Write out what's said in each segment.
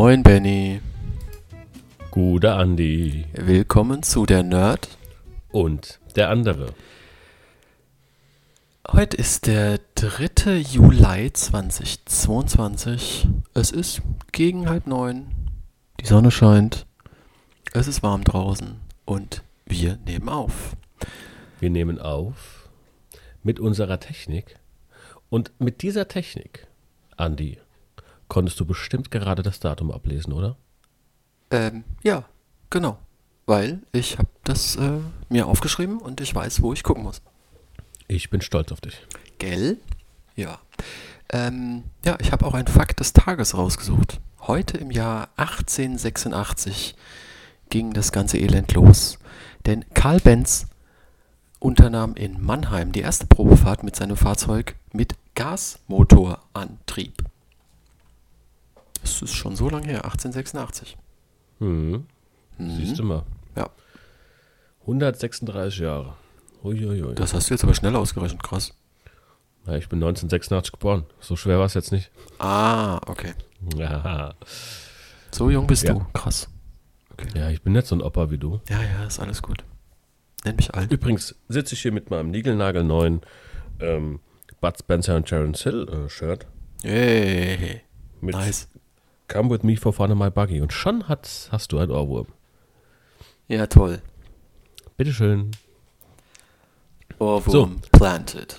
Moin Benny. Gute Andi. Willkommen zu der Nerd. Und der andere. Heute ist der 3. Juli 2022. Es ist gegen halb neun. Die Sonne scheint. Es ist warm draußen. Und wir nehmen auf. Wir nehmen auf mit unserer Technik. Und mit dieser Technik, Andi, konntest du bestimmt gerade das Datum ablesen, oder? Ähm, ja, genau. Weil ich habe das äh, mir aufgeschrieben und ich weiß, wo ich gucken muss. Ich bin stolz auf dich. Gell? Ja. Ähm, ja, ich habe auch ein Fakt des Tages rausgesucht. Heute im Jahr 1886 ging das ganze Elend los. Denn Karl Benz unternahm in Mannheim die erste Probefahrt mit seinem Fahrzeug mit Gasmotorantrieb. Das ist schon so lange her, 1886. Hm. Mhm. Siehst du mal. Ja, 136 Jahre. Uiuiui. das hast du jetzt aber schnell ausgerechnet, krass. Ja, ich bin 1986 geboren. So schwer war es jetzt nicht. Ah, okay. Ja. So jung bist Ja. du, krass. ja, ich bin nicht so ein Opa wie du. Ja, ja, ist alles gut. Nenn mich alt. Übrigens sitze ich hier mit meinem niegelnagelneuen ähm, Bud Spencer und Terence Hill äh, Shirt. Hey, Mit nice. Come with me for fun in my buggy. Und schon hat, hast du ein Ohrwurm. Ja, toll. Bitteschön. Ohrwurm planted.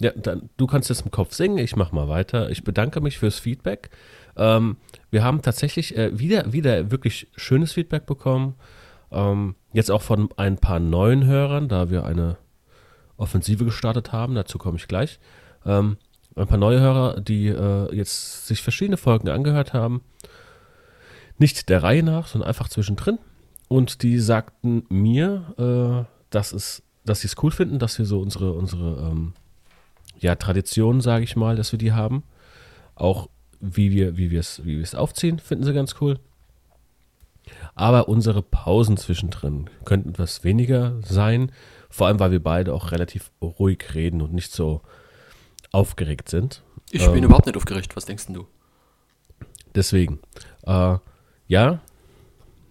Ja, dann, du kannst jetzt im Kopf singen, ich mach mal weiter. Ich bedanke mich fürs Feedback. Ähm, wir haben tatsächlich äh, wieder, wieder wirklich schönes Feedback bekommen. Ähm, jetzt auch von ein paar neuen Hörern, da wir eine Offensive gestartet haben, dazu komme ich gleich. Ähm, ein paar neue Hörer, die äh, jetzt sich verschiedene Folgen angehört haben. Nicht der Reihe nach, sondern einfach zwischendrin. Und die sagten mir, äh, dass, es, dass sie es cool finden, dass wir so unsere, unsere ähm, ja, Tradition, sage ich mal, dass wir die haben. Auch wie wir es wie wir es aufziehen, finden sie ganz cool. Aber unsere Pausen zwischendrin könnten etwas weniger sein, vor allem weil wir beide auch relativ ruhig reden und nicht so aufgeregt sind. Ich bin Ähm. überhaupt nicht aufgeregt. Was denkst denn du? Deswegen, äh, ja,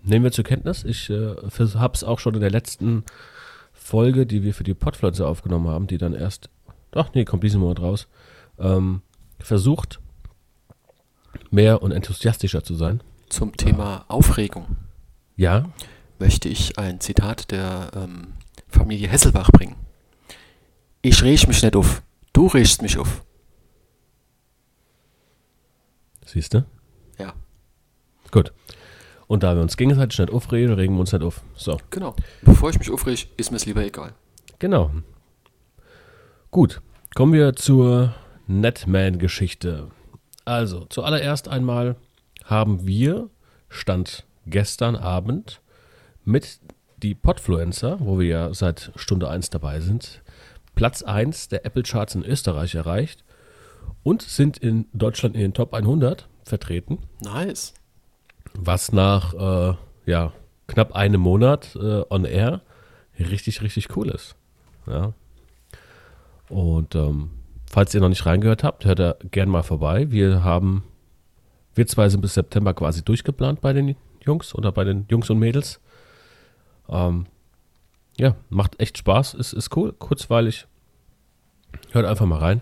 nehmen wir zur Kenntnis. Ich äh, habe es auch schon in der letzten Folge, die wir für die Podpflanze aufgenommen haben, die dann erst, ach nee, kommt diesen Monat raus, ähm, versucht, mehr und enthusiastischer zu sein. Zum Thema Aufregung Ja, möchte ich ein Zitat der ähm, Familie Hesselbach bringen. Ich reg mich nicht auf. Du regst mich auf. siehst du? Ja, Gut. Und da wir uns gegenseitig nicht aufregen, regen wir uns nicht auf. So. genau. Bevor ich mich aufreg, ist mir es lieber egal. Genau. Gut, kommen wir zur Netman-Geschichte. Also, zuallererst einmal haben wir, Stand gestern Abend, mit die Podfluencer, wo wir ja seit Stunde 1 dabei sind, Platz 1 der Apple Charts in Österreich erreicht und sind in Deutschland in den Top 100 vertreten Nice. was nach äh, ja, knapp einem Monat äh, on air richtig, richtig cool ist. Ja. Und ähm, falls ihr noch nicht reingehört habt, hört da gern mal vorbei. Wir haben, wir zwei sind bis September quasi durchgeplant bei den Jungs oder bei den Jungs und Mädels. Ähm, ja, macht echt Spaß, ist, ist cool, kurzweilig. Hört einfach mal rein.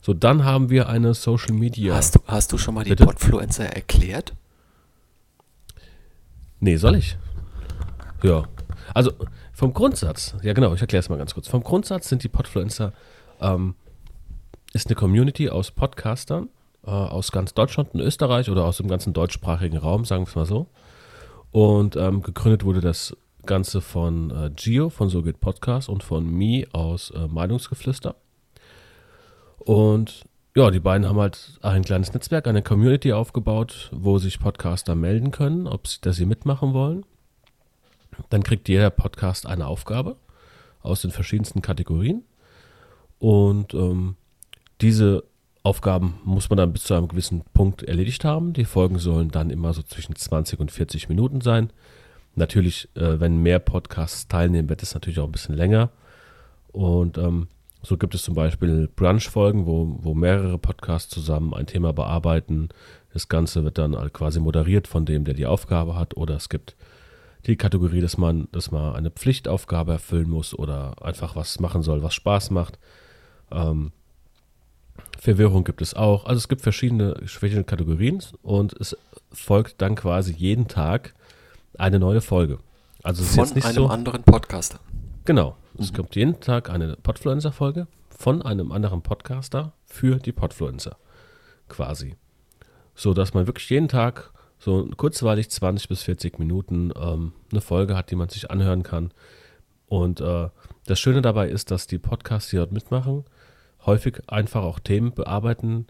So, dann haben wir eine Social Media. Hast, du, hast du schon mal die Bitte? Podfluencer erklärt? Nee, soll ich? Ja. Also vom Grundsatz, ja genau, ich erkläre es mal ganz kurz. Vom Grundsatz sind die Podfluencer, ähm, ist eine Community aus Podcastern äh, aus ganz Deutschland und Österreich oder aus dem ganzen deutschsprachigen Raum, sagen wir es mal so. Und ähm, gegründet wurde das Ganze von äh, Gio von So geht Podcast und von Mi aus äh, Meinungsgeflüster. Und ja, die beiden haben halt ein kleines Netzwerk, eine Community aufgebaut, wo sich Podcaster melden können, ob sie, dass sie mitmachen wollen. Dann kriegt jeder Podcast eine Aufgabe aus den verschiedensten Kategorien. Und ähm, diese Aufgaben muss man dann bis zu einem gewissen Punkt erledigt haben. Die Folgen sollen dann immer so zwischen 20 und 40 Minuten sein. Natürlich, äh, wenn mehr Podcasts teilnehmen, wird es natürlich auch ein bisschen länger. Und ähm, so gibt es zum Beispiel Brunch-Folgen, wo, wo mehrere Podcasts zusammen ein Thema bearbeiten. Das Ganze wird dann quasi moderiert von dem, der die Aufgabe hat. Oder es gibt die Kategorie, dass man, dass man eine Pflichtaufgabe erfüllen muss oder einfach was machen soll, was Spaß macht. Ähm, Verwirrung gibt es auch. Also es gibt verschiedene, verschiedene Kategorien und es folgt dann quasi jeden Tag eine neue Folge. Also es Von ist jetzt nicht einem so. anderen Podcaster. Genau. Es gibt jeden Tag eine Podfluencer-Folge von einem anderen Podcaster für die Podfluencer. Quasi. So dass man wirklich jeden Tag so kurzweilig 20 bis 40 Minuten ähm, eine Folge hat, die man sich anhören kann. Und äh, das Schöne dabei ist, dass die Podcasts, die dort mitmachen, häufig einfach auch Themen bearbeiten,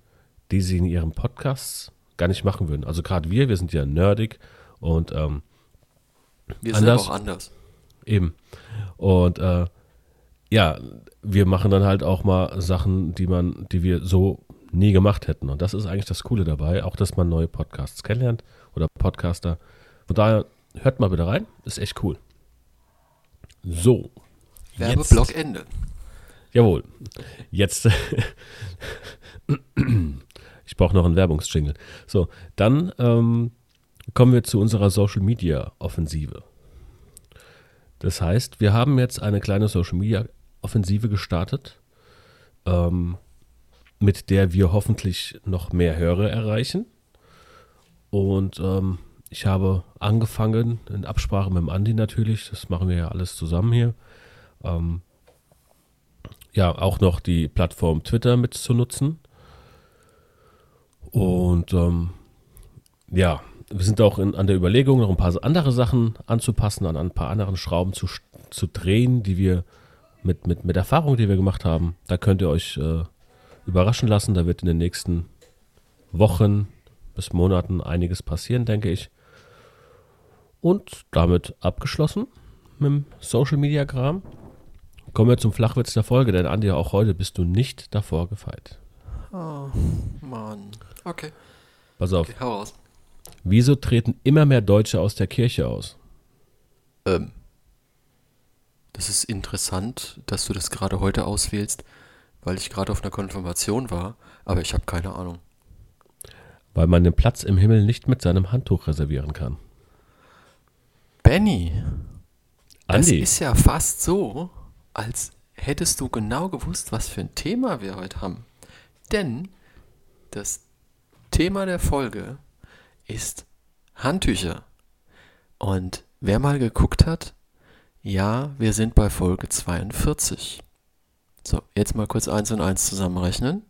die sie in ihren Podcasts gar nicht machen würden. Also gerade wir, wir sind ja nerdig und ähm, Wir sind Anders. auch anders. Eben. Und äh, ja, wir machen dann halt auch mal Sachen, die man, die wir so nie gemacht hätten. Und das ist eigentlich das Coole dabei, auch dass man neue Podcasts kennenlernt oder Podcaster. Von daher hört mal bitte rein, ist echt cool. So. Werbeblock Ende. Jawohl. Jetzt. ich brauche noch einen Werbungsjingle. So, dann ähm, kommen wir zu unserer Social Media Offensive. Das heißt, wir haben jetzt eine kleine Social Media Offensive gestartet, ähm, mit der wir hoffentlich noch mehr Hörer erreichen. Und ähm, ich habe angefangen, in Absprache mit dem Andi natürlich, das machen wir ja alles zusammen hier, ähm, ja, auch noch die Plattform Twitter mit zu nutzen. Und ähm, ja, wir sind auch in, an der Überlegung, noch ein paar andere Sachen anzupassen, an ein paar anderen Schrauben zu, zu drehen, die wir mit, mit, mit Erfahrung, die wir gemacht haben. Da könnt ihr euch äh, überraschen lassen. Da wird in den nächsten Wochen bis Monaten einiges passieren, denke ich. Und damit abgeschlossen mit dem Social Media Kram. Kommen wir zum Flachwitz der Folge, denn Andi, auch heute bist du nicht davor gefeit. Oh, Mann. Okay, Pass auf. okay, hau raus. Wieso treten immer mehr Deutsche aus der Kirche aus? Ähm, das ist interessant, dass du das gerade heute auswählst, weil ich gerade auf einer Konfirmation war, aber ich habe keine Ahnung. Weil man den Platz im Himmel nicht mit seinem Handtuch reservieren kann. Benny, das Andi, ist ja fast so, als hättest du genau gewusst, was für ein Thema wir heute haben. Denn das Thema der Folge ist Handtücher. Und wer mal geguckt hat, ja, wir sind bei Folge 42. So, jetzt mal kurz eins und eins zusammenrechnen.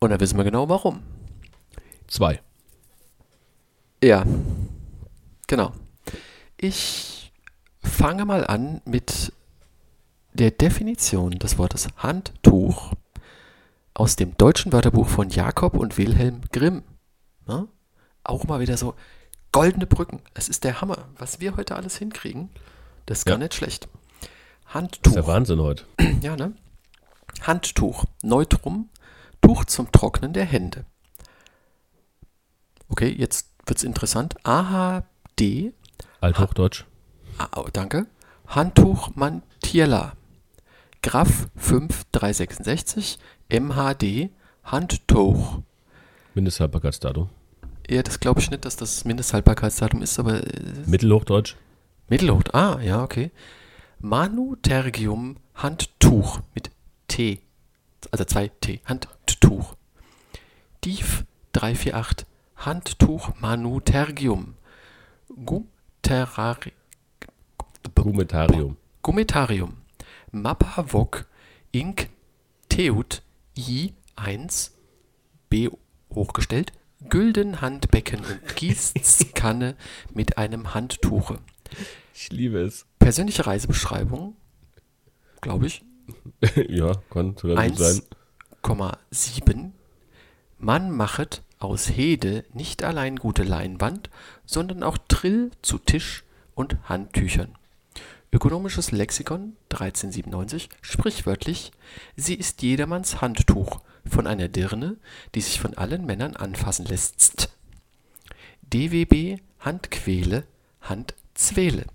Und dann wissen wir genau warum. zwei. Ja, genau. Ich fange mal an mit der Definition des Wortes Handtuch aus dem deutschen Wörterbuch von Jakob und Wilhelm Grimm. Ne? Auch mal wieder so goldene Brücken. Es ist der Hammer. Was wir heute alles hinkriegen, das ist gar Ja. nicht schlecht. Das ist Handtuch. der Wahnsinn heute. Ja, ne? Handtuch. Neutrum. Tuch zum Trocknen der Hände. Okay, jetzt wird's interessant. AHD. Althochdeutsch. Ah, oh, danke. Handtuch Mantierla. Graf 5366. MHD. Handtuch. Mindesthaltbarkeitsdatum. Ja, das glaube ich nicht, dass das Mindesthaltbarkeitsdatum ist, aber äh, Mittelhochdeutsch. Mittelhoch. Ah, ja, okay. Manutergium Handtuch mit T. Also zwei T. Handtuch. Dief 348 Handtuch Manutergium. Guterari. Gumetarium. Gumetarium. Mapavok Inc. Teut I1 B hochgestellt. Güldenhandbecken und Gießkanne mit einem Handtuche. Ich liebe es. Persönliche Reisebeschreibung, glaube ich, ja, kann sogar gut sein. 1,7. Man machet aus Hede nicht allein gute Leinwand, sondern auch Trill zu Tisch und Handtüchern. Ökonomisches Lexikon 1397, sprichwörtlich, sie ist jedermanns Handtuch, von einer Dirne, die sich von allen Männern anfassen lässt. DWB Handquäle, Handzwähle.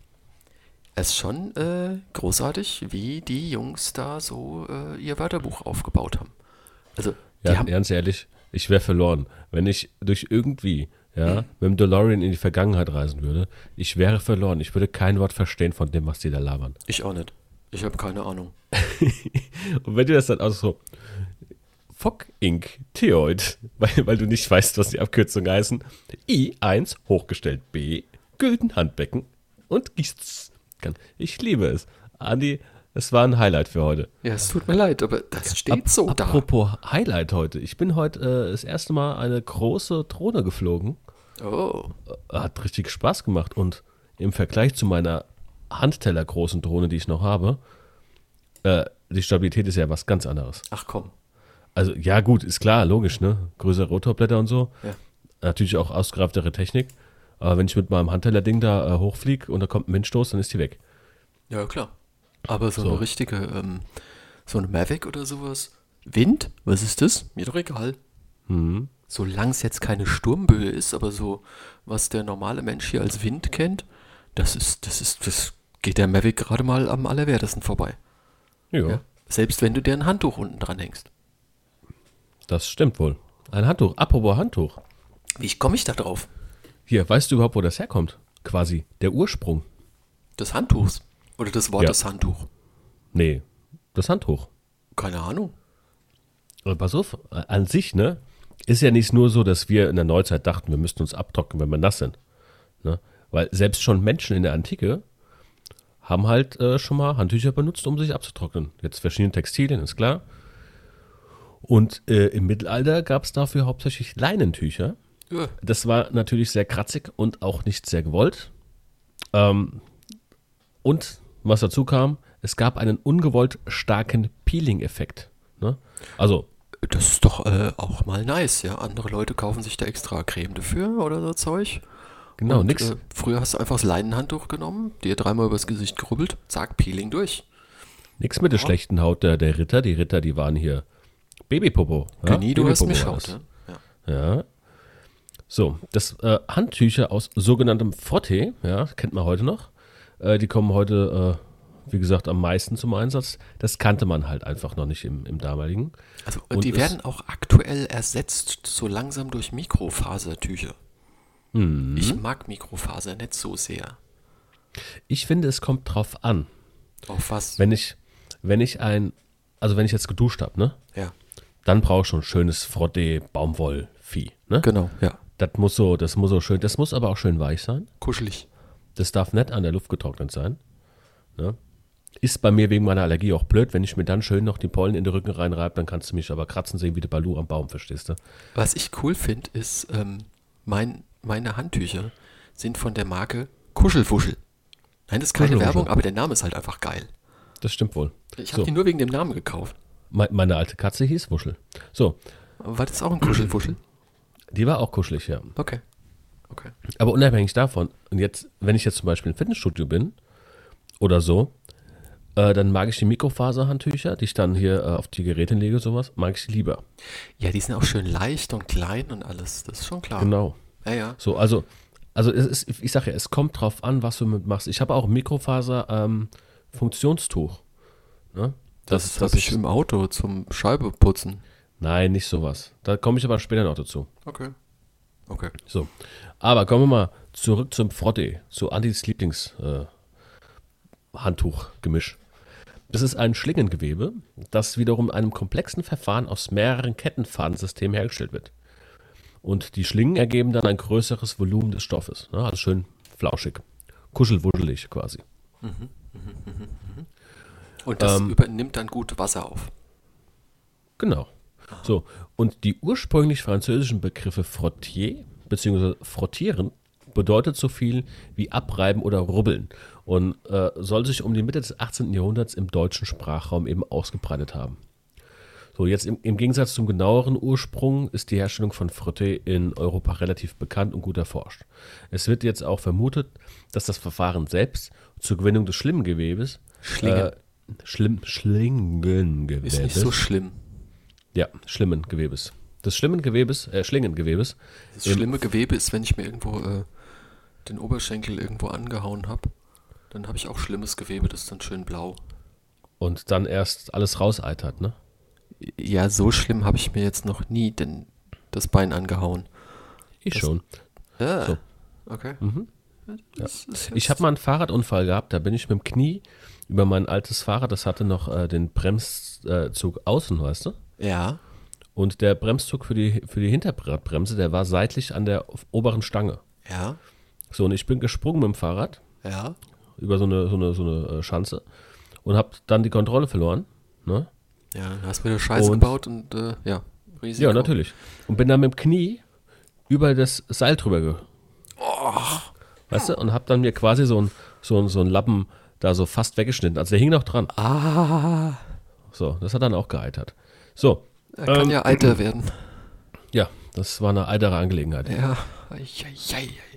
Es ist schon äh, großartig, wie die Jungs da so äh, ihr Wörterbuch aufgebaut haben. Also, Ja, haben ganz ehrlich, ich wäre verloren. Wenn ich durch irgendwie, ja, mit dem DeLorean in die Vergangenheit reisen würde, ich wäre verloren. Ich würde kein Wort verstehen von dem, was die da labern. Ich auch nicht. Ich habe keine Ahnung. Und wenn du das dann auch so, Fock Inc. Theoid, weil, weil du nicht weißt, was die Abkürzungen heißen, I1 hochgestellt B, Gülden Handbecken und Gießt kann. Ich liebe es. Andi, es war ein Highlight für heute. Ja, es tut mir leid, aber das steht Ap- so da. Apropos Highlight heute. Ich bin heute äh, das erste Mal eine große Drohne geflogen. Oh. Hat richtig Spaß gemacht und im Vergleich zu meiner Handteller großen Drohne, die ich noch habe, äh, die Stabilität ist ja was ganz anderes. Ach komm. Also ja gut, ist klar, logisch, ne? Größere Rotorblätter und so. Ja. Natürlich auch ausgereiftere Technik. Aber wenn ich mit meinem Handteller-Ding da äh, hochfliege und da kommt ein Windstoß, dann ist die weg. Ja, klar. Aber so, So. eine richtige, ähm, so eine Mavic oder sowas. Wind? Was ist das? Mir doch egal. Hm. Solange es jetzt keine Sturmböe ist, aber so, was der normale Mensch hier als Wind kennt, das ist, das ist, das geht der Mavic gerade mal am allerwertesten vorbei. Ja, Ja. Selbst wenn du dir ein Handtuch unten dran hängst. das stimmt wohl. Ein Handtuch. Apropos Handtuch. Wie komme ich da drauf? Hier, weißt du überhaupt, wo das herkommt? Quasi der Ursprung. Des Handtuchs? Oder des Wortes Handtuch? Nee, das Handtuch. Keine Ahnung. Aber pass auf, an sich, ne, ist ja nicht nur so, dass wir in der Neuzeit dachten, wir müssten uns abtrocknen, wenn wir nass sind. Ne? Weil selbst schon Menschen in der Antike haben halt äh, schon mal Handtücher benutzt, um sich abzutrocknen. Jetzt verschiedene Textilien, ist klar. Und äh, im Mittelalter gab es dafür hauptsächlich Leinentücher. Ja. Das war natürlich sehr kratzig und auch nicht sehr gewollt. Ähm, und was dazu kam, es gab einen ungewollt starken Peeling-Effekt. Ne? Also, Das ist doch äh, auch mal nice, ja. Andere Leute kaufen sich da extra Creme dafür oder so Zeug. genau, Und, nix. Äh, früher hast du einfach das Leinenhandtuch genommen, dir dreimal übers Gesicht gerubbelt, zack, Peeling durch. Nix mit der schlechten Haut der, der Ritter. Die Ritter, die waren hier Babypopo. Ja? Genie, du hast Babypopo war mich schaut, ja. Ja. So, das äh, Handtücher aus sogenanntem Frotte, ja, kennt man heute noch. Äh, die kommen heute, äh, wie gesagt, am meisten zum Einsatz. Das kannte man halt einfach noch nicht im, im damaligen. Also Und die werden auch aktuell ersetzt so langsam durch Mikrofasertücher. Mhm. Ich mag Mikrofaser nicht so sehr. Ich finde, es kommt drauf an. Auf was? Wenn ich, wenn ich ein, also wenn ich jetzt geduscht habe, ne, ja, dann brauche ich schon schönes Frotte Baumwollvieh, ne? genau, ja. Das muss so, das muss so schön, das muss aber auch schön weich sein. Kuschelig. Das darf nicht an der Luft getrocknet sein. Ne? Ist bei mir wegen meiner Allergie auch blöd, wenn ich mir dann schön noch die Pollen in den Rücken reinreibe, dann kannst du mich aber kratzen sehen wie der Balu am Baum, verstehst du? Was ich cool finde, ist, ähm, mein, meine Handtücher sind von der Marke Kuschelwuschel. Nein, das ist keine. Werbung, aber der Name ist halt einfach geil. Das stimmt wohl. Ich habe So. die nur wegen dem Namen gekauft. Me meine alte Katze hieß Wuschel. So, war das auch ein Kuschelwuschel? die war auch kuschelig, ja. Okay. Okay. Aber unabhängig davon, und jetzt, wenn ich jetzt zum Beispiel im Fitnessstudio bin oder so, äh, dann mag ich die Mikrofaserhandtücher, die ich dann hier äh, auf die Geräte lege, sowas, mag ich lieber. Ja, die sind auch schön leicht und klein und alles. Das ist schon klar. Genau. Ja, ja. So, also, also es ist, ich sage ja, es kommt drauf an, was du mit machst. Ich habe auch ein Mikrofaser ähm, Funktionstuch. Ne? Das, habe ich im Auto zum Scheibe putzen. Nein, nicht sowas. Da komme ich aber später noch dazu. Okay. Okay. So. Aber kommen wir mal zurück zum Frotte, zu Andis Lieblings äh. Das ist ein Schlingengewebe, das wiederum einem komplexen Verfahren aus mehreren Kettenfadensystemen hergestellt wird. Und die Schlingen ergeben dann ein größeres Volumen des Stoffes. Ne? Also schön flauschig. Kuschelwuschelig quasi. Und das Ähm. übernimmt dann gut Wasser auf. Genau. So, und die ursprünglich französischen Begriffe frottier bzw. frottieren bedeutet so viel wie abreiben oder rubbeln und äh, soll sich um die Mitte des 18. Jahrhunderts im deutschen Sprachraum eben ausgebreitet haben. So, jetzt im, im Gegensatz zum genaueren Ursprung ist die Herstellung von Frotte in Europa relativ bekannt und gut erforscht. Es wird jetzt auch vermutet, dass das Verfahren selbst zur Gewinnung des Schlimmgewebes Schlingen. äh, Schlimm, Schlingengewebes Ist nicht so schlimm. Ja, schlimmen Gewebes. Des schlimmen Gewebes, äh, Schlingengewebes. Das Im- schlimme Gewebe ist, wenn ich mir irgendwo äh, den Oberschenkel irgendwo angehauen habe, dann habe ich auch schlimmes Gewebe, das ist dann schön blau. Und dann erst alles rauseitert, ne? Ja, so schlimm habe ich mir jetzt noch nie den das Bein angehauen. Ich Das- schon. Ja. So. Okay. Mhm. Ist Ich habe mal einen Fahrradunfall gehabt, da bin ich mit dem Knie über mein altes Fahrrad, das hatte noch äh, den Bremszug außen, weißt du? Ja. Und der Bremszug für die, für die Hinterradbremse, der war seitlich an der oberen Stange. Ja. So, und ich bin gesprungen mit dem Fahrrad Ja. über so eine, so eine, so eine äh, Schanze und habe dann die Kontrolle verloren. Ne? Ja, hast du wieder Scheiße Und- gebaut und äh, ja. Risiko. Ja, natürlich. Und bin dann mit dem Knie über das Seil drüber ge Weißt du? Und hab dann mir quasi so ein, so, ein, so ein Lappen da so fast weggeschnitten. Also der hing noch dran. Ah. So, das hat dann auch geeitert. So, Er kann Ähm, ja Eiter werden. ja, das war eine eitere Angelegenheit. Ja.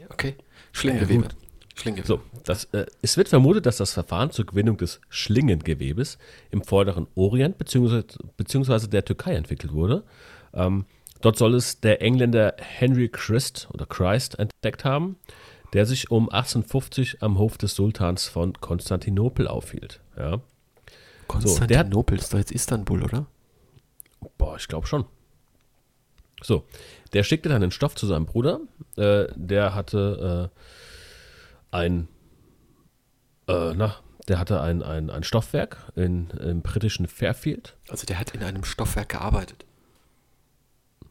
Okay. Gut. Schlinggewebe. So, das, äh, es wird vermutet, dass das Verfahren zur Gewinnung des Schlingengewebes im vorderen Orient bzw. beziehungsweise der Türkei entwickelt wurde. Ähm, dort soll es der Engländer Henry Christ oder Christ entdeckt haben, der sich um 1850 am Hof des Sultans von Konstantinopel aufhielt. Ja. Konstantinopel ist doch jetzt Istanbul, oder? Boah, ich glaube schon. So, der schickte dann den Stoff zu seinem Bruder. Äh, der hatte äh, ein, äh, na, der hatte ein, ein, ein Stoffwerk in, im britischen Fairfield. Also der hat in einem Stoffwerk gearbeitet.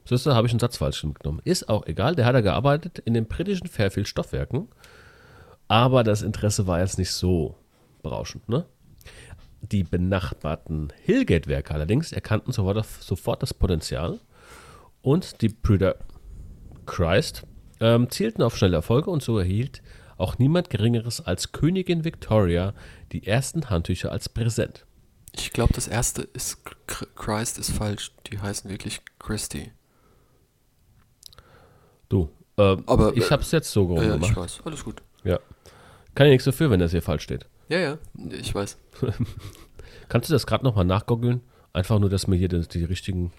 Siehst habe ich einen Satz falsch genommen. Ist auch egal, der hat er gearbeitet in den britischen Fairfield Stoffwerken. Aber das Interesse war jetzt nicht so berauschend, ne? Die benachbarten Hillgate-Werke allerdings erkannten sofort, sofort das Potenzial und die Brüder Christ ähm, zielten auf schnelle Erfolge und so erhielt auch niemand Geringeres als Königin Victoria die ersten Handtücher als Präsent. Ich glaube, das erste ist Chr- Christ ist falsch. Die heißen wirklich Christy. Du, ähm, Aber, ich äh, habe es jetzt so Ja, ja, gemacht. ich weiß. Alles gut. Ja. Kann ja nichts dafür, wenn das hier falsch steht. Ja, ja, ich weiß. Kannst du das gerade nochmal nachgoogeln? Einfach nur, dass mir hier die, die richtigen,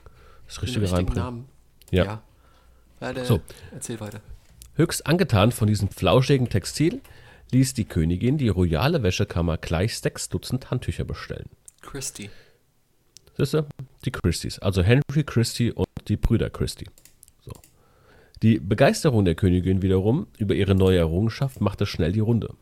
das Den Richtige richtigen reinbringen. Namen. Ja. Ja. der, So. Erzähl weiter. Höchst angetan von diesem flauschigen Textil ließ die Königin die royale Wäschekammer gleich sechs Dutzend Handtücher bestellen. Christy. Siehst du? Die Christies. Also Henry Christie und die Brüder Christie. So. Die Begeisterung der Königin wiederum über ihre neue Errungenschaft machte schnell die Runde.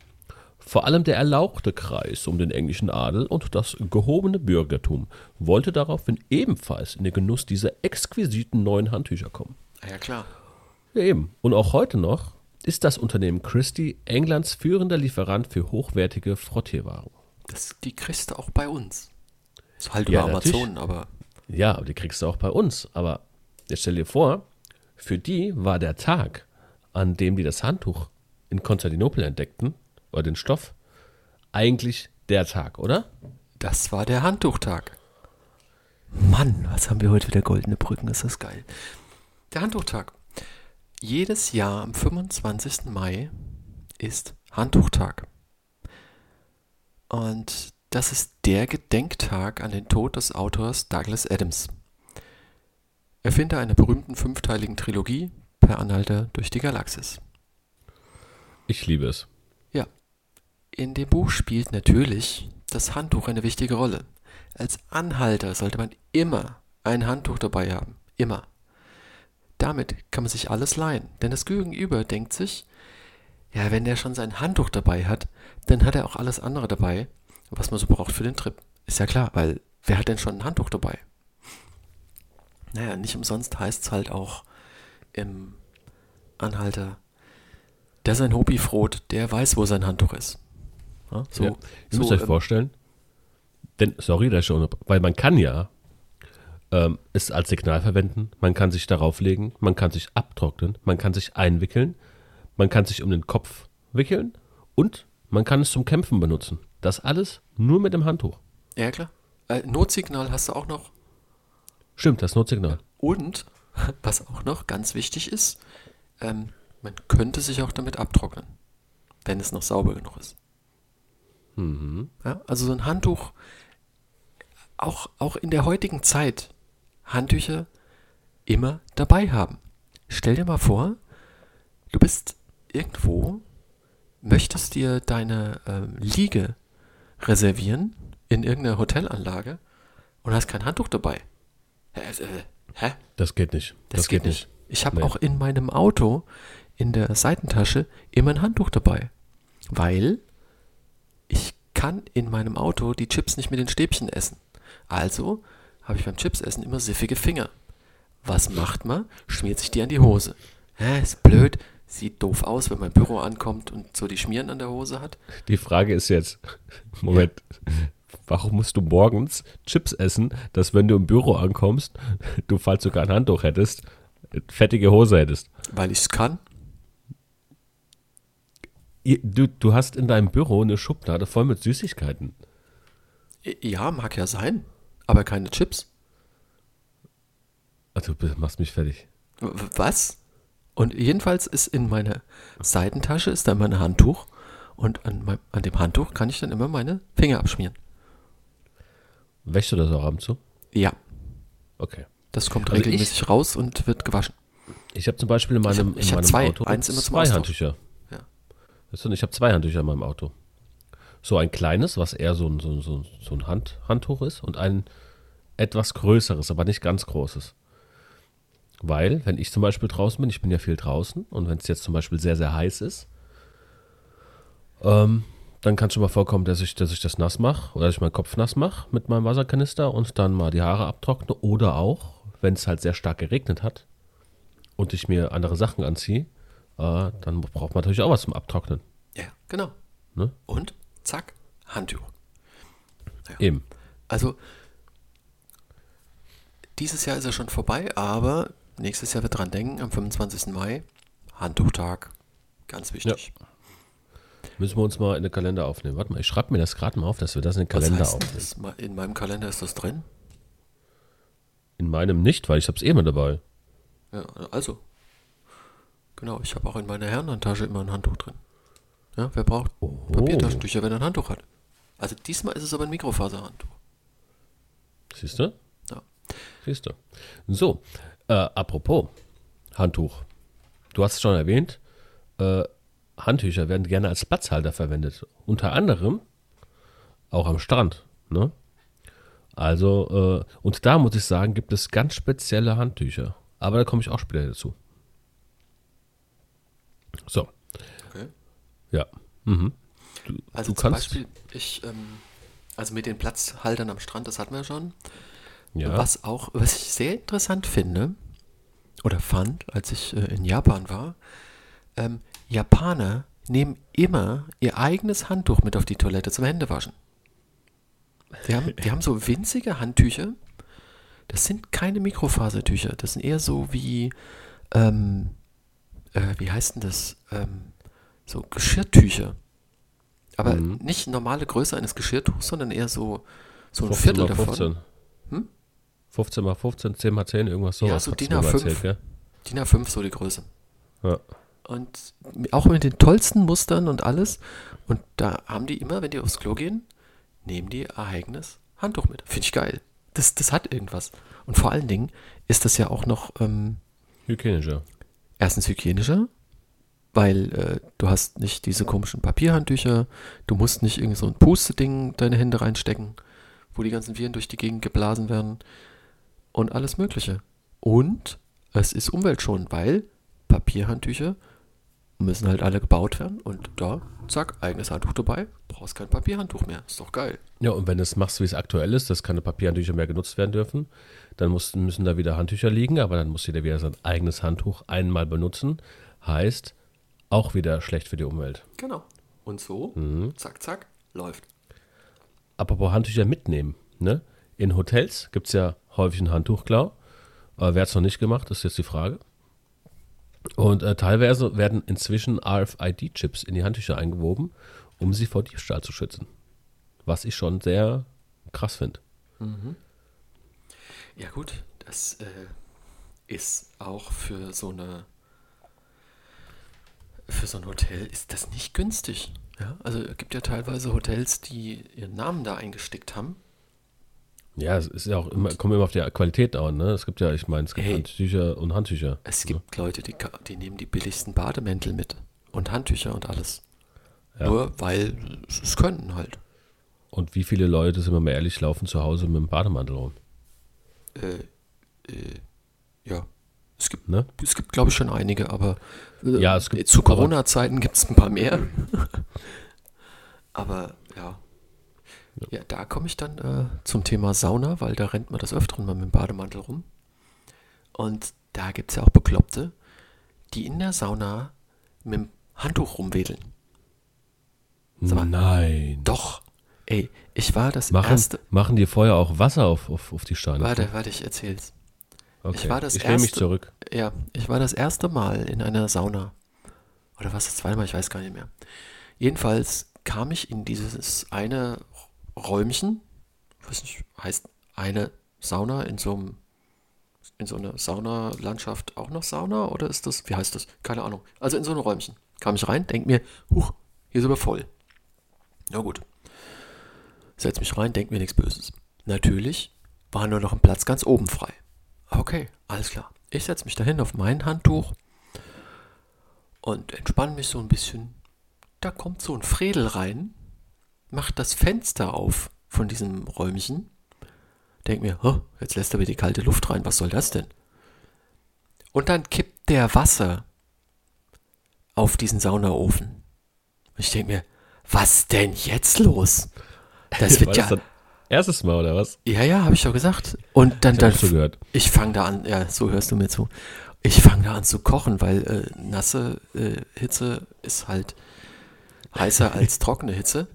Vor allem der erlauchte Kreis um den englischen Adel und das gehobene Bürgertum wollte daraufhin ebenfalls in den Genuss dieser exquisiten neuen Handtücher kommen. Ah, ja, klar. Ja, eben. Und auch heute noch ist das Unternehmen Christie Englands führender Lieferant für hochwertige Frottierwaren. Das, die kriegst du auch bei uns. Ist halt Ja, über. Amazon, aber Ja, aber die kriegst du auch bei uns. Aber jetzt stell dir vor, für die war der Tag, an dem die das Handtuch in Konstantinopel entdeckten, oder den Stoff, eigentlich der Tag, oder? das war der Handtuchtag. Mann, was haben wir heute wieder goldene Brücken, ist das geil. Der Handtuchtag. Jedes Jahr am 25. Mai ist Handtuchtag. Und das ist der Gedenktag an den Tod des Autors Douglas Adams. Erfinder einer berühmten fünfteiligen Trilogie Per Anhalter durch die Galaxis. Ich liebe es. In dem Buch spielt natürlich das Handtuch eine wichtige Rolle. Als Anhalter sollte man immer ein Handtuch dabei haben. Immer. Damit kann man sich alles leihen. Denn das Gegenüber denkt sich, ja, wenn der schon sein Handtuch dabei hat, dann hat er auch alles andere dabei, was man so braucht für den Trip. Ist ja klar, weil wer hat denn schon ein Handtuch dabei? Naja, nicht umsonst heißt es halt auch im Anhalter, der sein Hobby froht, der weiß, wo sein Handtuch ist. Ja, so, Ja. Ihr so, müsst euch ähm, vorstellen, denn, sorry, ich schon, weil man kann ja ähm, es als Signal verwenden, man kann sich darauf legen, man kann sich abtrocknen, man kann sich einwickeln, man kann sich um den Kopf wickeln und man kann es zum Kämpfen benutzen. Das alles nur mit dem Handtuch. Ja, klar. Äh, Notsignal hast du auch noch. Stimmt, das Notsignal. Und, was auch noch ganz wichtig ist, ähm, man könnte sich auch damit abtrocknen, wenn es noch sauber genug ist. Mhm. Ja, also so ein Handtuch, auch, auch in der heutigen Zeit, Handtücher immer dabei haben. Stell dir mal vor, du bist irgendwo, möchtest dir deine ähm, Liege reservieren in irgendeiner Hotelanlage und hast kein Handtuch dabei. Äh, äh, Hä? Das geht nicht. Das, geht, nicht. Ich habe Nee. auch in meinem Auto in der Seitentasche immer ein Handtuch dabei, weil ich kann in meinem Auto die Chips nicht mit den Stäbchen essen. Also habe ich beim Chipsessen immer siffige Finger. Was macht man? Schmiert sich die an die Hose. Hä, ist blöd, sieht doof aus, wenn man im Büro ankommt und so die Schmieren an der Hose hat. Die Frage ist jetzt, Moment, warum musst du morgens Chips essen, dass wenn du im Büro ankommst, du, falls du kein Handtuch hättest, fettige Hose hättest? Weil ich es kann. Du, du hast in deinem Büro eine Schublade voll mit Süßigkeiten. Ja, mag ja sein, aber keine Chips. Also, du machst mich fertig. Was? Und jedenfalls ist in meiner Seitentasche ist da immer ein Handtuch und an, meinem, an dem Handtuch kann ich dann immer meine Finger abschmieren. Wäschst du das auch abends so? Ja, Okay. das kommt Also regelmäßig raus und wird gewaschen. Ich habe zum Beispiel in meinem, hab- ich in meinem zwei. Auto Eins immer zwei. Handtücher. Weißt du, Ich habe zwei Handtücher in meinem Auto. So ein kleines, was eher so ein, so, ein- so, ein- so ein Hand, Handtuch ist und ein etwas größeres, aber nicht ganz großes. Weil, wenn ich zum Beispiel draußen bin, ich bin ja viel draußen und wenn es jetzt zum Beispiel sehr, sehr heiß ist, ähm, dann kann es schon mal vorkommen, dass ich, dass ich das nass mache oder dass ich meinen Kopf nass mache mit meinem Wasserkanister und dann mal die Haare abtrockne oder auch, wenn es halt sehr stark geregnet hat und ich mir andere Sachen anziehe, äh, dann braucht man natürlich auch was zum Abtrocknen. Ja, genau. Ne? Und zack, Handtuch. Eben. Also, dieses Jahr ist er schon vorbei, aber nächstes Jahr wird dran denken, am 25. Mai, Handtuchtag. Ganz wichtig. Müssen wir uns mal in den Kalender aufnehmen. Warte mal, ich schreibe mir das gerade mal auf, dass wir das in den Was Kalender heißt denn aufnehmen. das? In meinem Kalender ist das drin. In meinem nicht, weil ich habe es eh mit dabei. Ja, also. Genau, ich habe auch in meiner Herrenhandtasche immer ein Handtuch drin. Ja, wer braucht Oh. Papiertaschentücher, wenn er ein Handtuch hat? Also diesmal ist es aber ein Mikrofaserhandtuch. Siehst du? Ja. Siehst du. So, äh, apropos Handtuch. Du hast es schon erwähnt, äh, Handtücher werden gerne als Platzhalter verwendet. Unter anderem auch am Strand. Ne? Also, äh, und da muss ich sagen, gibt es ganz spezielle Handtücher. Aber da komme ich auch später dazu. So, Okay. ja. Mhm. Du, Also du zum kannst, Beispiel, ich, ähm, also mit den Platzhaltern am Strand, das hatten wir schon. ja, Was auch, was ich sehr interessant finde, oder fand, als ich äh, in Japan war, ähm, Japaner nehmen immer ihr eigenes Handtuch mit auf die Toilette zum Händewaschen. Die haben, die haben so winzige Handtücher. Das sind keine Mikrofasertücher. Das sind eher so wie, ähm, äh, wie heißt denn das? Ähm, so Geschirrtücher. Aber Mhm. nicht normale Größe eines Geschirrtuchs, sondern eher so, so ein 15 Viertel davon. 15. Hm? 15 mal 15, 10 mal 10, irgendwas so. Ja, so DIN A5. gell? DIN A5 so die Größe. Ja. Und auch mit den tollsten Mustern und alles. Und da haben die immer, wenn die aufs Klo gehen, nehmen die ihr eigenes Handtuch mit. Finde ich geil. Das, das hat irgendwas. Und vor allen Dingen ist das ja auch noch ähm, Hygienischer. Erstens hygienischer, weil äh, du hast nicht diese komischen Papierhandtücher, du musst nicht irgend so ein Pusteding deine Hände reinstecken, wo die ganzen Viren durch die Gegend geblasen werden und alles Mögliche. Und es ist umweltschonend, weil Papierhandtücher müssen halt alle gebaut werden und da, zack, eigenes Handtuch dabei, brauchst kein Papierhandtuch mehr. Ist doch geil. Ja, und wenn du es machst, wie es aktuell ist, dass keine Papierhandtücher mehr genutzt werden dürfen, dann muss, müssen da wieder Handtücher liegen, aber dann muss jeder wieder sein eigenes Handtuch einmal benutzen. Heißt, auch wieder schlecht für die Umwelt. Genau. Und so, Mhm. zack, zack, läuft. Apropos Handtücher mitnehmen. Ne? In Hotels gibt es ja häufig einen Handtuchklau. Wer hat es noch nicht gemacht, ist jetzt die Frage. Und äh, teilweise werden inzwischen RFID-Chips in die Handtücher eingewoben, um sie vor Diebstahl zu schützen. Was ich schon sehr krass finde. Ja gut, das äh, ist auch für so eine für so ein Hotel ist das nicht günstig. Ja, also es gibt ja teilweise Hotels, die ihren Namen da eingestickt haben. Ja, es ist ja auch immer, kommt immer auf die Qualität an, ne? Es gibt ja, ich meine, es gibt Hey. Handtücher und Handtücher. Es gibt Leute, die, die nehmen die billigsten Bademäntel mit und Handtücher und alles. Ja. Nur weil sie es könnten halt. Und wie viele Leute, sind wir mal ehrlich, laufen zu Hause mit dem Bademantel rum? Äh, äh, Ja. Es gibt, Ne? es gibt glaube ich, schon einige, aber äh, Ja, es gibt- zu Corona-Zeiten gibt es ein paar mehr. aber ja. Ja, da komme ich dann äh, zum Thema Sauna, weil da rennt man das Öfteren mal mit dem Bademantel rum. Und da gibt es ja auch Bekloppte, die in der Sauna mit dem Handtuch rumwedeln. Mal, Nein. Doch. Ey, ich war das Machen, erste. machen die vorher auch Wasser auf, auf, auf die Steine? Warte, warte, ich erzähl's. okay. ich war das ich lehne mich erste- zurück. Ja, ich war das erste Mal in einer Sauna. Oder was das zweite Mal, ich weiß gar nicht mehr. Jedenfalls kam ich in dieses eine Räumchen, weiß nicht, heißt eine Sauna in so einem, in so einer Saunalandschaft auch noch Sauna oder ist das, wie heißt das? Keine Ahnung. Also in so ein Räumchen. Kam ich rein, denk mir, huch, hier ist aber voll. Na gut. Setz mich rein, denk mir nichts Böses. Natürlich war nur noch ein Platz ganz oben frei. Okay, alles klar. Ich setze mich dahin auf mein Handtuch und entspanne mich so ein bisschen. Da kommt so ein Fredel rein, macht das Fenster auf von diesem Räumchen. Denk mir, "Hä, jetzt lässt er mir die kalte Luft rein, was soll das denn? Und dann kippt der Wasser auf diesen Saunaofen. Ich denke mir, was denn jetzt los? Das wird ja. das erstes Mal oder was? Ja, ja, habe ich doch gesagt. Und dann, Ich dann ich fange da an, ja, so hörst du mir zu. Ich fange da an zu kochen, weil äh, nasse äh, Hitze ist halt heißer als trockene Hitze.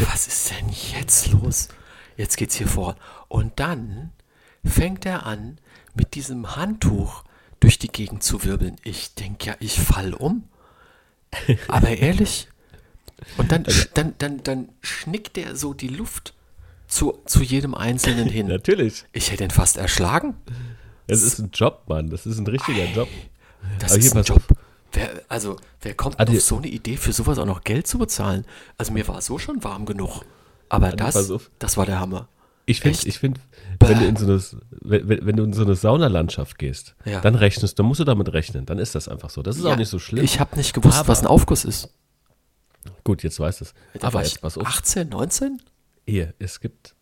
Was ist denn jetzt los? Jetzt geht's hier vor. Und dann fängt er an, mit diesem Handtuch durch die Gegend zu wirbeln. Ich denke ja, ich fall um. Aber ehrlich. Und dann, dann, dann, dann schnickt er so die Luft zu, zu jedem Einzelnen hin. Natürlich. Ich hätte ihn fast erschlagen. Das ist ein Job, Mann. Das ist ein richtiger Job. Das Aber ist ein Job. Wer, also, wer kommt die- auf so eine Idee, für sowas auch noch Geld zu bezahlen? Also, mir war so schon warm genug. Aber das, auf. das war der Hammer. Ich finde, ich find, wenn du in so eine, wenn, wenn du in so eine Saunalandschaft gehst, Ja. dann rechnest, dann musst du damit rechnen. Dann ist das einfach so. Das ist Ja, auch nicht so schlimm. Ich habe nicht gewusst, Aber- was ein Aufguss ist. Gut, jetzt weißt du es. Da Aber war jetzt pass auf. 18, 19? Hier, es gibt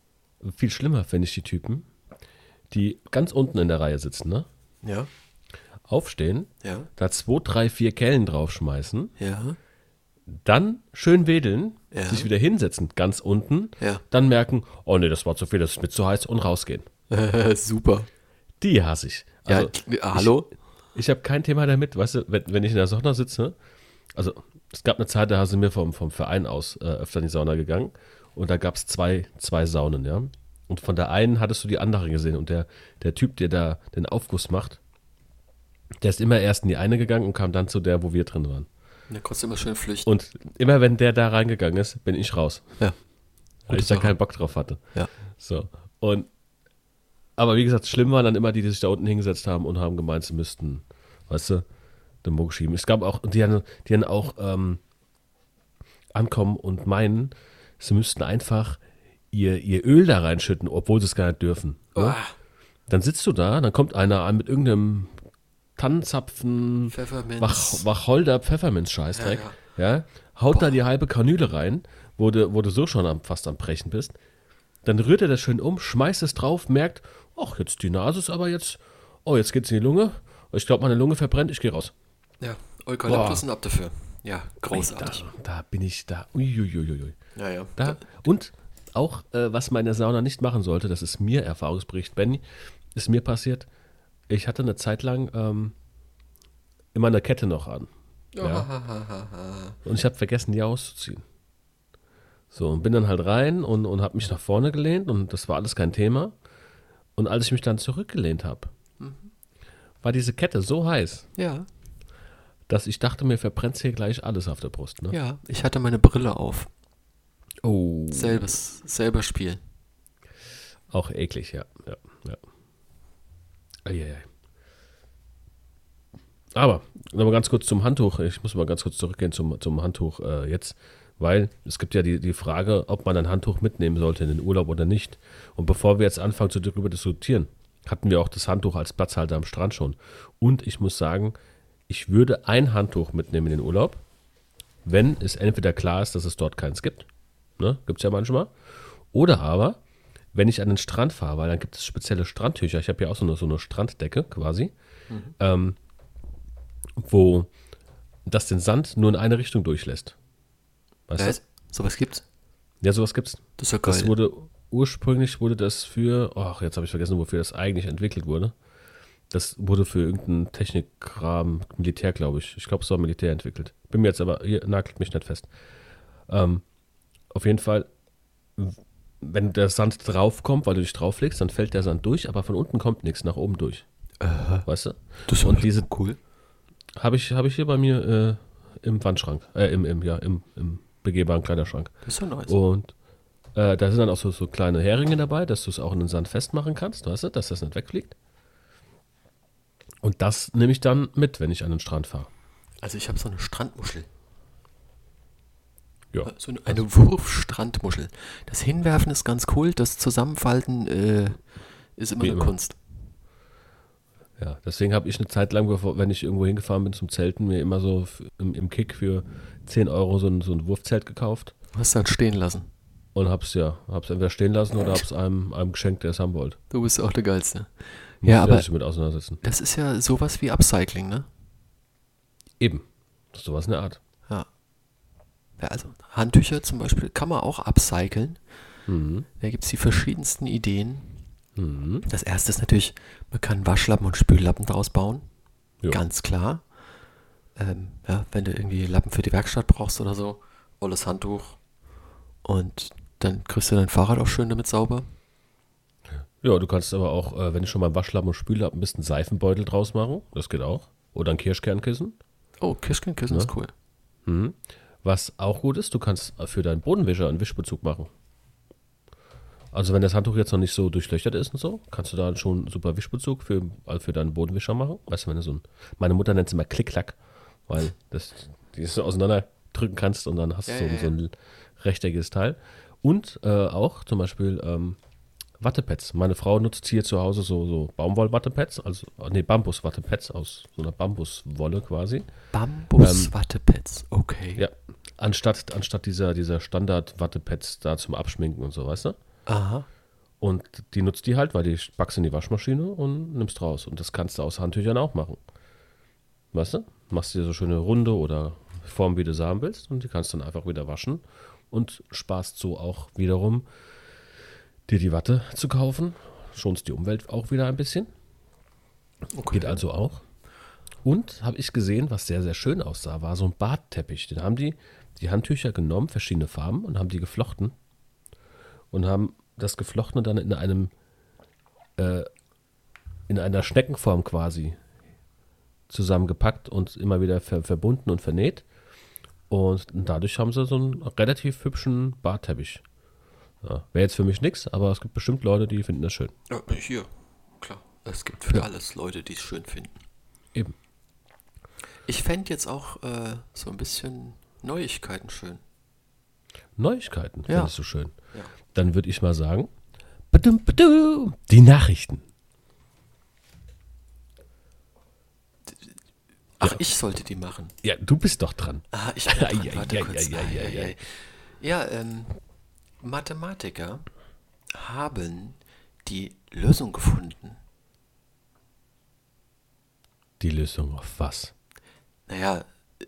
viel schlimmer, finde ich, die Typen, die ganz unten in der Reihe sitzen, ne? Ja, Aufstehen, ja, da zwei, drei, vier Kellen draufschmeißen, ja, dann schön wedeln, Ja. sich wieder hinsetzen, ganz unten, ja. dann merken, oh nee, das war zu viel, das ist mir zu heiß und rausgehen. Super. Die hasse ich. Ja, Also, äh, hallo? Ich habe kein Thema damit, weißt du, wenn, wenn ich in der Sauna sitze, also es gab eine Zeit, da sind wir vom, vom Verein aus äh, öfter in die Sauna gegangen und da gab es zwei, zwei Saunen, ja. Und von der einen hattest du die andere gesehen und der, der Typ, der da den Aufguss macht, der ist immer erst in die eine gegangen und kam dann zu der, wo wir drin waren. Da konntest du immer schön flüchten. Und immer wenn der da reingegangen ist, bin ich raus, ja. weil Gute ich da Sache. keinen Bock drauf hatte. Ja. So. Und aber wie gesagt, schlimm waren dann immer die, die sich da unten hingesetzt haben und haben gemeint, sie müssten, weißt du, den Muck schieben. Es gab auch, die dann, die dann auch ähm, ankommen und meinen, sie müssten einfach ihr, ihr Öl da reinschütten, obwohl sie es gar nicht dürfen. Ne? Ah, Dann sitzt du da, dann kommt einer an mit irgendeinem Tannenzapfen, Pfefferminz. Wach, Wacholder, Pfefferminz-Scheißdreck, ja, haut da die halbe Kanüle rein, wo du, wo du so schon am, fast am Brechen bist. Dann rührt er das schön um, schmeißt es drauf, merkt, ach, jetzt die Nase ist aber jetzt, oh, jetzt geht's in die Lunge. Ich glaube, meine Lunge verbrennt, ich gehe raus. Ja, Eukalyptus und ab dafür. Ja, Da, großartig. da bin ich da. Uiuiuiui. Ja, ja. Da. Und auch, äh, was man in der Sauna nicht machen sollte, das ist mir Erfahrungsbericht, Benny, ist mir passiert. Ich hatte eine Zeit lang ähm, immer eine Kette noch an. Ja. Und ich habe vergessen, die auszuziehen. So, und bin dann halt rein und, und habe mich nach vorne gelehnt und das war alles kein Thema. Und als ich mich dann zurückgelehnt habe, war diese Kette so heiß, Ja, dass ich dachte, mir verbrennt hier gleich alles auf der Brust. Ne? ja. Ich hatte meine Brille auf. Oh. Selbes, selber Spiel. Auch eklig, ja, ja. Eieiei. Aber nochmal ganz kurz zum Handtuch. Ich muss mal ganz kurz zurückgehen zum, zum Handtuch äh, jetzt, weil es gibt ja die, die Frage, ob man ein Handtuch mitnehmen sollte in den Urlaub oder nicht. Und bevor wir jetzt anfangen zu darüber diskutieren, hatten wir auch das Handtuch als Platzhalter am Strand schon. Und ich muss sagen, ich würde ein Handtuch mitnehmen in den Urlaub, wenn es entweder klar ist, dass es dort keins gibt. Ne? Gibt es ja manchmal. Oder aber, wenn ich an den Strand fahre, weil dann gibt es spezielle Strandtücher. Ich habe ja auch so eine, so eine Stranddecke quasi, ähm, wo das den Sand nur in eine Richtung durchlässt. Weißt Was? Sowas gibt's? du? Ja, sowas gibt's. Das ist ja geil. Das wurde ursprünglich wurde das für, ach, jetzt habe ich vergessen, wofür das eigentlich entwickelt wurde. Das wurde für irgendeinen Technikrahmen, Militär, glaube ich. Ich glaube, es war Militär entwickelt. Bin mir jetzt aber, hier nagelt mich nicht fest. Ähm, auf jeden Fall, wenn der Sand draufkommt, weil du dich drauflegst, dann fällt der Sand durch, aber von unten kommt nichts nach oben durch. Weißt du? das und diese- cool. Habe ich, habe ich hier bei mir äh, im Wandschrank, äh, im, im, ja, im, im begehbaren Kleiderschrank. Das ist ja nice. Und äh, da sind dann auch so, so kleine Heringe dabei, dass du es auch in den Sand festmachen kannst, weißt du, dass das nicht wegfliegt. Und das nehme ich dann mit, wenn ich an den Strand fahre. Also ich habe so eine Strandmuschel. Ja. So eine, eine Wurfstrandmuschel. Das Hinwerfen ist ganz cool, das Zusammenfalten äh, ist immer Wie eine immer. Kunst. Ja, deswegen habe ich eine Zeit lang, bevor, wenn ich irgendwo hingefahren bin zum Zelten, mir immer so im, im Kick für 10 Euro so ein, so ein Wurfzelt gekauft Hast dann stehen lassen. und hab's ja, hab's entweder stehen lassen oder hab's einem, einem geschenkt, der es haben wollte. Du bist auch der Geilste. Muss Ja, aber damit auseinandersetzen. das ist ja sowas wie Upcycling, ne? Eben. Das ist sowas in der Art. Ja. Ja. Also Handtücher zum Beispiel kann man auch upcyclen. Mhm. Da gibt es die verschiedensten Ideen. Mhm. Das erste ist natürlich, man kann Waschlappen und Spüllappen daraus bauen. Ja. Ganz klar. Ähm, ja, wenn du irgendwie Lappen für die Werkstatt brauchst oder so, volles Handtuch. Und dann kriegst du dein Fahrrad auch schön damit sauber. Ja, du kannst aber auch, äh, wenn du schon beim Waschlappen und Spüllappen bist, einen Seifenbeutel draus machen. Das geht auch. Oder ein Kirschkernkissen. Oh, Kirschkernkissen Ne? ist cool. Mhm. Was auch gut ist, du kannst für deinen Bodenwischer einen Wischbezug machen. Also wenn das Handtuch jetzt noch nicht so durchlöchert ist und so, kannst du da schon einen super Wischbezug für, also für deinen Bodenwischer machen. Weißt du, wenn du so ein, meine Mutter nennt es immer Klick-Klack, weil das, die so auseinanderdrücken kannst und dann hast du Ja, so, ja, so ein rechteckiges Teil. Und äh, auch zum Beispiel ähm, Wattepads. Meine Frau nutzt hier zu Hause so, so Baumwoll-Wattepads, also, nee, Bambus-Wattepads aus so einer Bambuswolle quasi. Bambus-Wattepads. Okay. Ja, anstatt, anstatt dieser, dieser Standard-Wattepads da zum Abschminken und so, weißt du? Aha. Und die nutzt die halt, weil die packst in die Waschmaschine und nimmst raus. Und das kannst du aus Handtüchern auch machen. Weißt du? Machst dir so schöne Runde oder Form, wie du haben willst, und die kannst dann einfach wieder waschen und sparst so auch wiederum dir die Watte zu kaufen. Schonst die Umwelt auch wieder ein bisschen. okay. Geht also auch. Und habe ich gesehen, was sehr, sehr schön aussah, war so ein Bartteppich. Den haben die, die Handtücher genommen, verschiedene Farben, und haben die geflochten. Und haben das Geflochtene dann in einem, äh, in einer Schneckenform quasi zusammengepackt und immer wieder ver verbunden und vernäht. Und dadurch haben sie so einen relativ hübschen Bartteppich. Ja, Wäre jetzt für mich nichts, aber es gibt bestimmt Leute, die finden das schön. Ja, hier. Klar. Es gibt für alles Leute, die es schön finden. Eben. Ich fände jetzt auch äh, so ein bisschen Neuigkeiten schön. Neuigkeiten, Ja. findest du schön. Ja. Dann würde ich mal sagen, badum, badum, die Nachrichten. Ach, ich sollte die machen. Ja, du bist doch dran. Ah, ich bin dran. Warte ei, kurz. Ei, ei, ei, ei. ei. Ja, ähm, Mathematiker haben die Lösung gefunden. Die Lösung auf was? Naja, äh,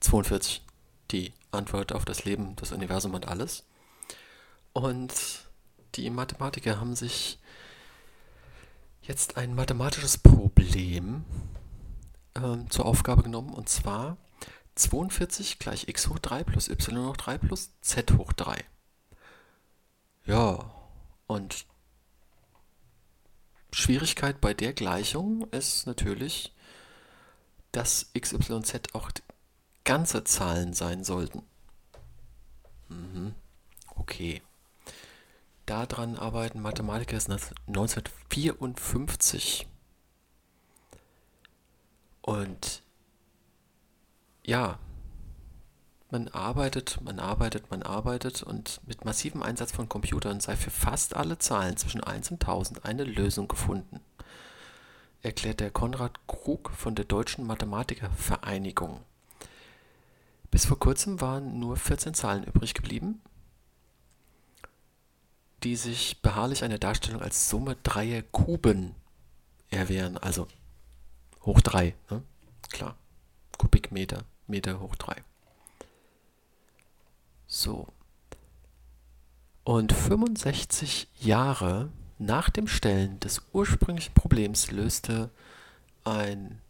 42, die Antwort auf das Leben, das Universum und alles. Und die Mathematiker haben sich jetzt ein mathematisches Problem ähm, zur Aufgabe genommen, und zwar 42 gleich x hoch 3 plus y hoch 3 plus z hoch 3. Ja, und Schwierigkeit bei der Gleichung ist natürlich, dass x, y, z auch ganze Zahlen sein sollten. Mhm. Okay. Daran arbeiten Mathematiker seit 1954. Und ja, man arbeitet, man arbeitet, man arbeitet und mit massivem Einsatz von Computern sei für fast alle Zahlen zwischen 1 und 1000 eine Lösung gefunden, erklärt der Konrad Krug von der Deutschen Mathematikervereinigung. Bis vor kurzem waren nur 14 Zahlen übrig geblieben. die sich beharrlich einer Darstellung als Summe dreier Kuben erwehren. Also hoch 3, ne? klar. Kubikmeter, Meter hoch 3. So. Und 65 Jahre nach dem Stellen des ursprünglichen Problems löste ein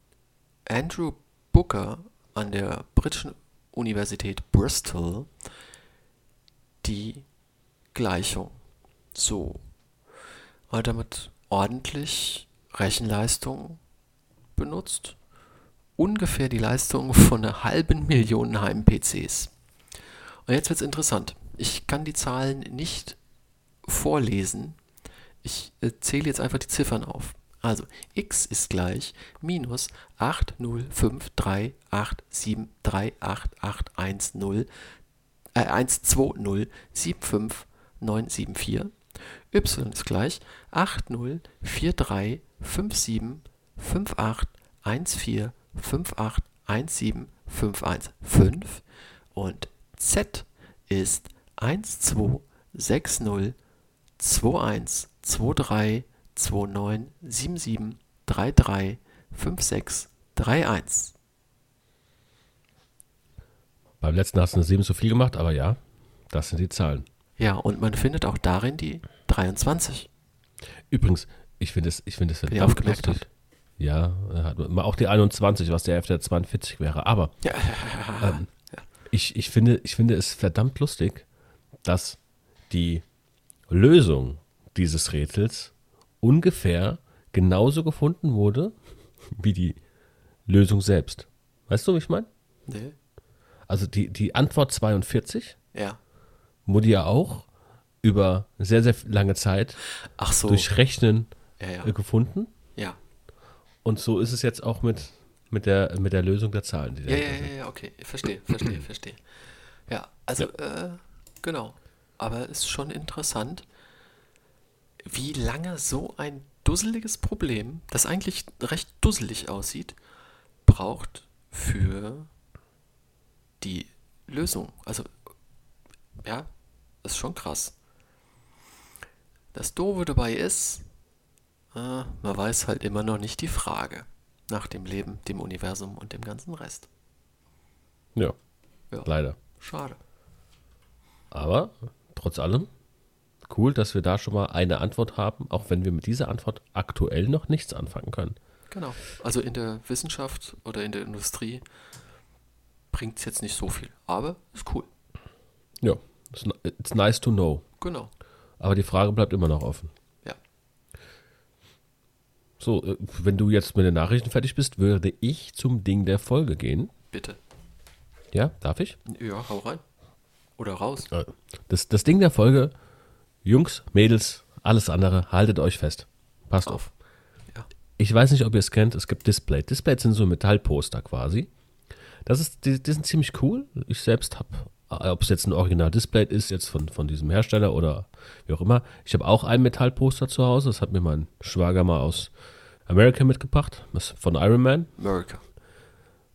Andrew Booker an der britischen Universität Bristol die Gleichung. So. Und damit ordentlich Rechenleistung benutzt. Ungefähr die Leistung von einer halben Million Heim-PCs. Und jetzt wird es interessant. Ich kann die Zahlen nicht vorlesen. Ich äh, zähle jetzt einfach die Ziffern auf. Also x ist gleich minus 80538738810 äh, 12075 y ist gleich 8043575814581751 und z ist 1260212357335631. Beim letzten hast du eine 7 zu viel gemacht, aber ja, das sind die Zahlen. Ja, und man findet auch darin die 23. Übrigens, ich finde es, ich finde es verdammt aufgemerkt lustig. Ja, auch die 21, was der F der 42 wäre. Aber Ja, ähm, ich, ich, finde, ich finde es verdammt lustig, dass die Lösung dieses Rätsels ungefähr genauso gefunden wurde wie die Lösung selbst. Weißt du, wie ich meine? nee. Also die, die Antwort 42 ja. wurde ja auch über sehr, sehr lange Zeit so. durch Rechnen ja, ja. gefunden. ja. Und so ist es jetzt auch mit, mit, der, mit der Lösung der Zahlen. Die Ja, ja, ja, ja, okay. Verstehe, verstehe, verstehe. Ja, also, Äh, genau. Aber ist schon interessant, wie lange so ein dusseliges Problem, das eigentlich recht dusselig aussieht, braucht für die Lösung. Also, ja, ist schon krass. Das Doofe dabei ist, äh, man weiß halt immer noch nicht die Frage nach dem Leben, dem Universum und dem ganzen Rest. ja, Ja. leider. Schade. Aber trotz allem, cool, dass wir da schon mal eine Antwort haben, auch wenn wir mit dieser Antwort aktuell noch nichts anfangen können. Genau. Also in der Wissenschaft oder in der Industrie bringt es jetzt nicht so viel. Aber ist cool. Ja, it's, ni- it's nice to know. Genau. Aber die Frage bleibt immer noch offen. So, äh, wenn du jetzt mit den Nachrichten fertig bist, würde ich zum Ding der Folge gehen. Bitte. Ja, darf ich? Ja, hau rein. Oder raus. Äh, Das, das Ding der Folge, Jungs, Mädels, alles andere, haltet euch fest. Passt auf. Auf. Ja. Ich weiß nicht, ob ihr es kennt, es gibt Display. Displays sind so Metallposter quasi. Das ist, die, die sind ziemlich cool. Ich selbst habe, ob es jetzt ein Original-Display ist, jetzt von, von diesem Hersteller oder wie auch immer. Ich habe auch ein Metallposter zu Hause. Das hat mir mein Schwager mal aus Amerika mitgebracht. Ist von Iron Man. America.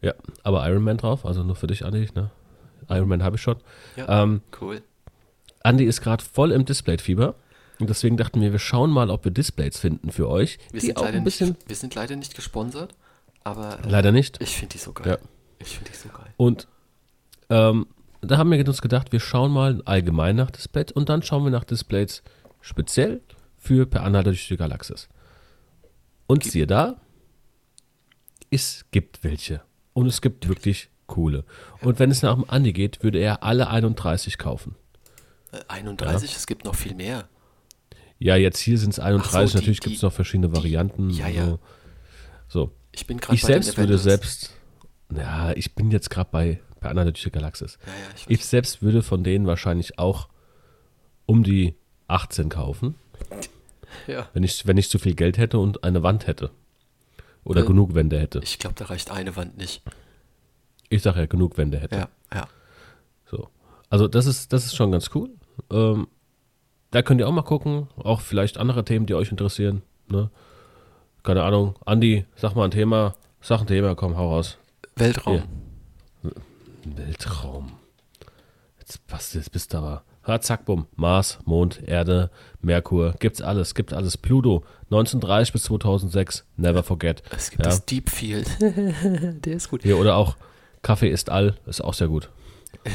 Ja, aber Iron Man drauf. Also nur für dich, Andi. Ne? Iron Man habe ich schon. Ja. Ähm, Cool. Andi ist gerade voll im Display-Fieber. Und deswegen dachten wir, wir schauen mal, ob wir Displays finden für euch. Wir die sind, auch leider ein bisschen. nicht, wir sind leider nicht gesponsert, aber äh, Leider nicht. ich finde die so geil. Ja. Ich finde die so geil. Und ähm, da haben wir uns gedacht, wir schauen mal allgemein nach Displays und dann schauen wir nach Displays speziell für Per Anhalter durch die Galaxis. Und siehe da, es gibt welche. Und es gibt wirklich coole. Und wenn es nach dem Andi geht, würde er alle 31 kaufen. Äh, 31, es gibt noch viel mehr. Ja, jetzt hier sind es 31, die- natürlich die- gibt es noch verschiedene Varianten. ja, ja. So. so. Ich bin gerade Ich bei selbst würde selbst, ja, ich bin jetzt gerade bei durch die Galaxis. Ja, ja, ich. Ich selbst würde von denen wahrscheinlich auch um die 18 kaufen, ja. wenn ich, wenn ich zu viel Geld hätte und eine Wand hätte. Oder Ähm, genug Wände hätte. Ich glaube, da reicht eine Wand nicht. Ich sage ja, genug Wände hätte. Ja, ja. So. Also das ist, das ist schon ganz cool. Ähm, da könnt ihr auch mal gucken. Auch vielleicht andere Themen, die euch interessieren. Ne? Keine Ahnung. Andi, sag mal ein Thema. Sag ein Thema, komm, hau raus. Weltraum. Weltraum. Jetzt passt, jetzt bist du aber. Ha, zack, bumm. Mars, Mond, Erde, Merkur, gibt's alles, gibt alles. Pluto, 1930 bis 2006, never forget. Es gibt Ja. das Deep Field. Der ist gut. Hier, oder auch Kaffee ist all, ist auch sehr gut.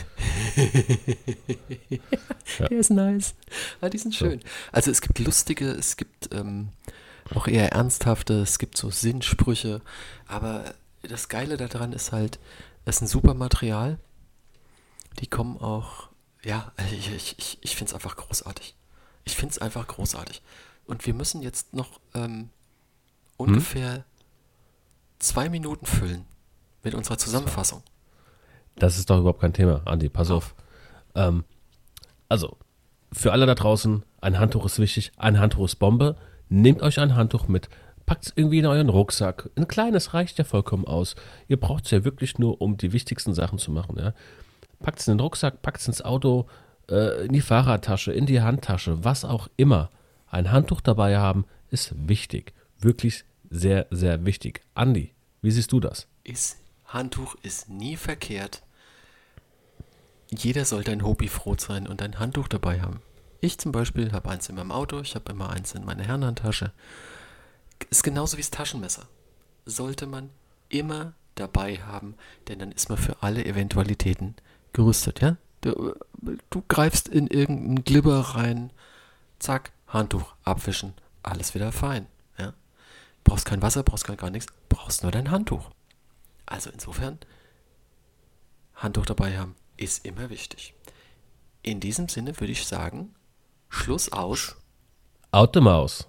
Der ist nice. Ah, die sind schön. Also es gibt lustige, es gibt ähm, auch eher ernsthafte, es gibt so Sinnsprüche. Aber das Geile daran ist halt, es ist ein super Material. Die kommen auch, ja, ich, ich, ich, finde es einfach großartig. Ich finde es einfach großartig. Und wir müssen jetzt noch ähm, ungefähr zwei Minuten füllen mit unserer Zusammenfassung. Das ist doch überhaupt kein Thema, Andi, pass auf. Ähm, also, für alle da draußen, ein Handtuch ist wichtig, ein Handtuch ist Bombe. Nehmt euch ein Handtuch mit, packt es irgendwie in euren Rucksack. Ein kleines reicht ja vollkommen aus. Ihr braucht es ja wirklich nur, um die wichtigsten Sachen zu machen. Ja? Packt es in den Rucksack, packt es ins Auto, äh, in die Fahrradtasche, in die Handtasche, was auch immer. Ein Handtuch dabei haben ist wichtig. Wirklich sehr, sehr wichtig. Andi, wie siehst du das? ist, Handtuch ist nie verkehrt. Jeder sollte ein Hobbyfroh sein und ein Handtuch dabei haben. Ich zum Beispiel habe eins in meinem Auto, ich habe immer eins in meiner Herrenhandtasche. Ist genauso wie das Taschenmesser. Sollte man immer dabei haben, denn dann ist man für alle Eventualitäten gerüstet, ja? Du, du greifst in irgendeinen Glibber rein, zack, Handtuch, abwischen, alles wieder fein, ja? Brauchst kein Wasser, brauchst kein gar nichts, brauchst nur dein Handtuch. Also insofern, Handtuch dabei haben ist immer wichtig. In diesem Sinne würde ich sagen, Schluss aus. Out the Maus.